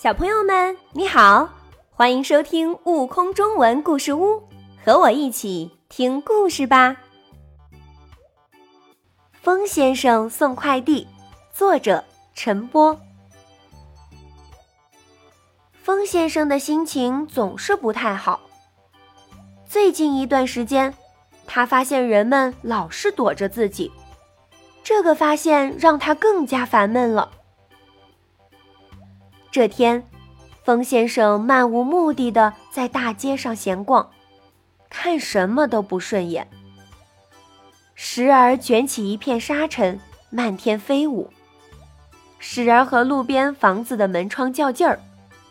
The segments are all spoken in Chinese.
小朋友们，你好，欢迎收听《悟空中文故事屋》，和我一起听故事吧。风先生送快递，作者陈波。风先生的心情总是不太好。最近一段时间，他发现人们老是躲着自己，这个发现让他更加烦闷了。这天，风先生漫无目的的在大街上闲逛，看什么都不顺眼。时而卷起一片沙尘，漫天飞舞；时而和路边房子的门窗较劲儿，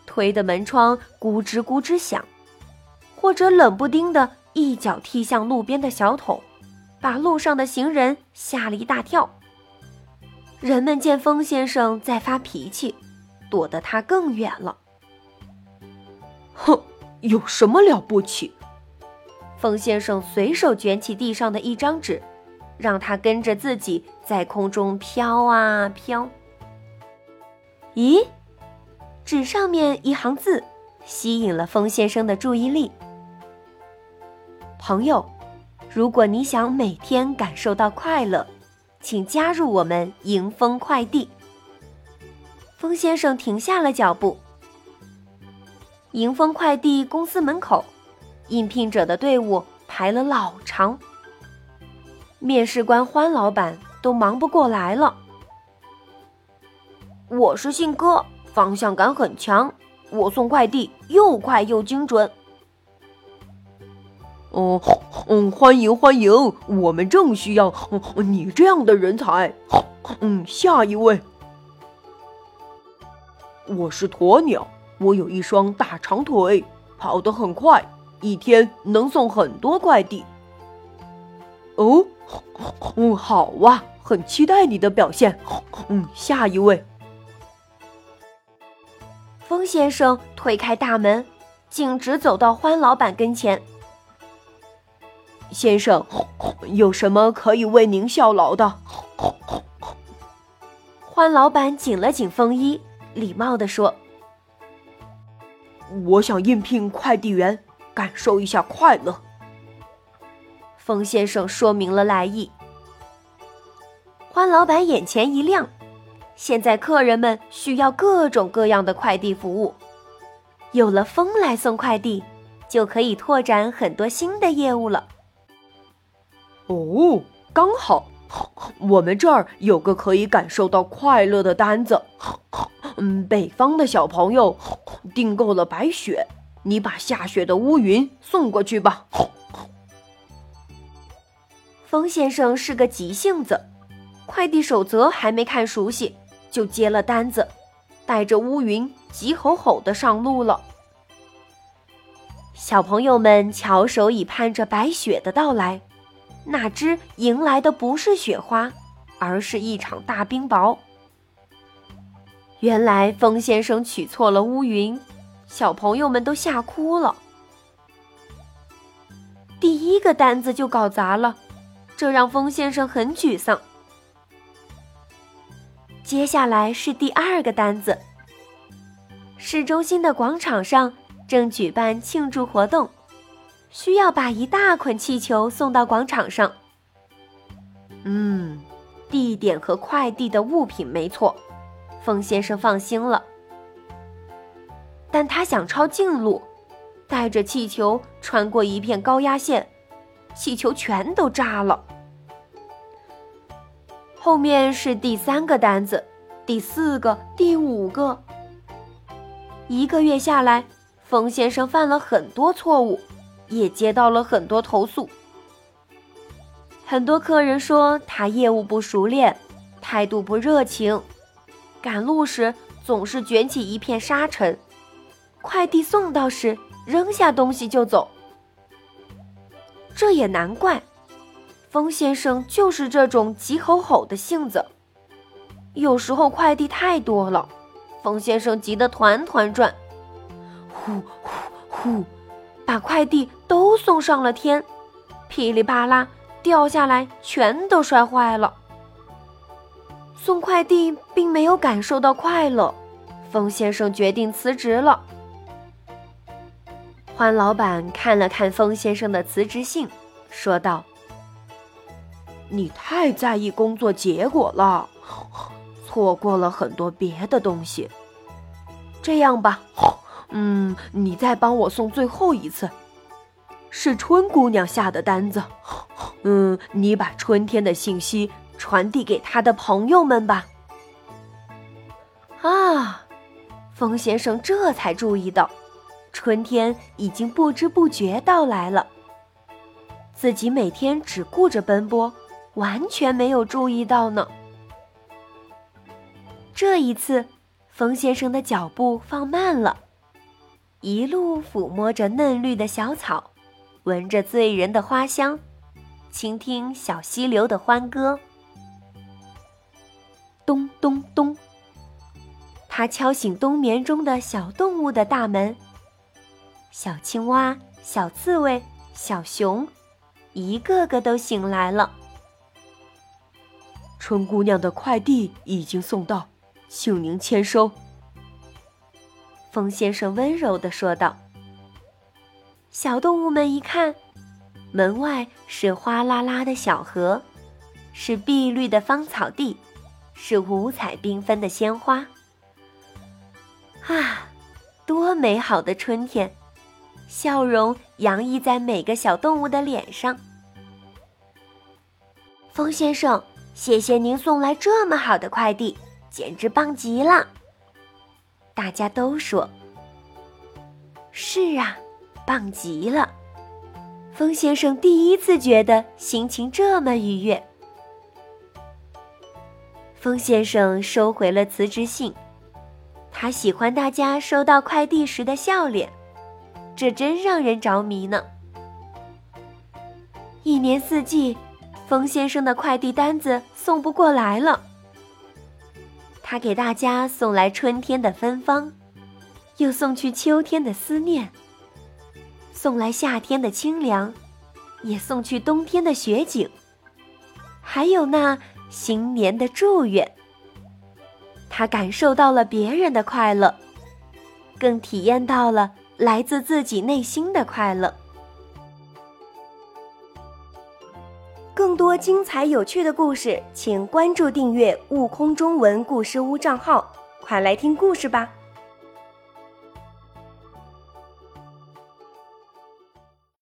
推的门窗咕吱咕吱响；或者冷不丁的一脚踢向路边的小桶，把路上的行人吓了一大跳。人们见风先生在发脾气。躲得他更远了。哼，有什么了不起？风先生随手卷起地上的一张纸，让他跟着自己在空中飘啊飘。咦，纸上面一行字吸引了风先生的注意力。朋友，如果你想每天感受到快乐，请加入我们迎风快递。风先生停下了脚步。迎风快递公司门口，应聘者的队伍排了老长。面试官欢老板都忙不过来了。我是信哥，方向感很强，我送快递又快又精准。哦，嗯，欢迎欢迎，我们正需要你这样的人才。嗯，下一位。我是鸵鸟，我有一双大长腿，跑得很快，一天能送很多快递。哦，嗯，好哇，很期待你的表现。嗯，下一位。风先生推开大门，径直走到欢老板跟前。先生，有什么可以为您效劳的？欢老板紧了紧风衣。礼貌地说：“我想应聘快递员，感受一下快乐。”风先生说明了来意。欢老板眼前一亮，现在客人们需要各种各样的快递服务，有了风来送快递，就可以拓展很多新的业务了。哦，刚好，我们这儿有个可以感受到快乐的单子。嗯，北方的小朋友订购了白雪，你把下雪的乌云送过去吧。风先生是个急性子，快递守则还没看熟悉，就接了单子，带着乌云急吼吼的上路了。小朋友们翘首以盼着白雪的到来，哪知迎来的不是雪花，而是一场大冰雹。原来风先生取错了乌云，小朋友们都吓哭了。第一个单子就搞砸了，这让风先生很沮丧。接下来是第二个单子。市中心的广场上正举办庆祝活动，需要把一大捆气球送到广场上。嗯，地点和快递的物品没错。风先生放心了，但他想抄近路，带着气球穿过一片高压线，气球全都炸了。后面是第三个单子，第四个，第五个。一个月下来，风先生犯了很多错误，也接到了很多投诉。很多客人说他业务不熟练，态度不热情。赶路时总是卷起一片沙尘，快递送到时扔下东西就走。这也难怪，风先生就是这种急吼吼的性子。有时候快递太多了，风先生急得团团转，呼呼呼，把快递都送上了天，噼里啪啦掉下来，全都摔坏了。送快递并没有感受到快乐，风先生决定辞职了。欢老板看了看风先生的辞职信，说道：“你太在意工作结果了，错过了很多别的东西。这样吧，嗯，你再帮我送最后一次，是春姑娘下的单子。嗯，你把春天的信息传递给他的朋友们吧。”啊，风先生这才注意到。春天已经不知不觉到来了，自己每天只顾着奔波，完全没有注意到呢。这一次，风先生的脚步放慢了，一路抚摸着嫩绿的小草，闻着醉人的花香，倾听小溪流的欢歌。咚咚咚，他敲醒冬眠中的小动物的大门。小青蛙、小刺猬、小熊，一个个都醒来了。春姑娘的快递已经送到，请您签收。风先生温柔的说道。小动物们一看，门外是哗啦啦的小河，是碧绿的芳草地，是五彩缤纷的鲜花。啊，多美好的春天！笑容洋溢在每个小动物的脸上。风先生，谢谢您送来这么好的快递，简直棒极了！大家都说：“是啊，棒极了。”风先生第一次觉得心情这么愉悦。风先生收回了辞职信，他喜欢大家收到快递时的笑脸。这真让人着迷呢。一年四季，风先生的快递单子送不过来了。他给大家送来春天的芬芳，又送去秋天的思念；送来夏天的清凉，也送去冬天的雪景，还有那新年的祝愿。他感受到了别人的快乐，更体验到了。来自自己内心的快乐。更多精彩有趣的故事，请关注订阅“悟空中文故事屋”账号，快来听故事吧。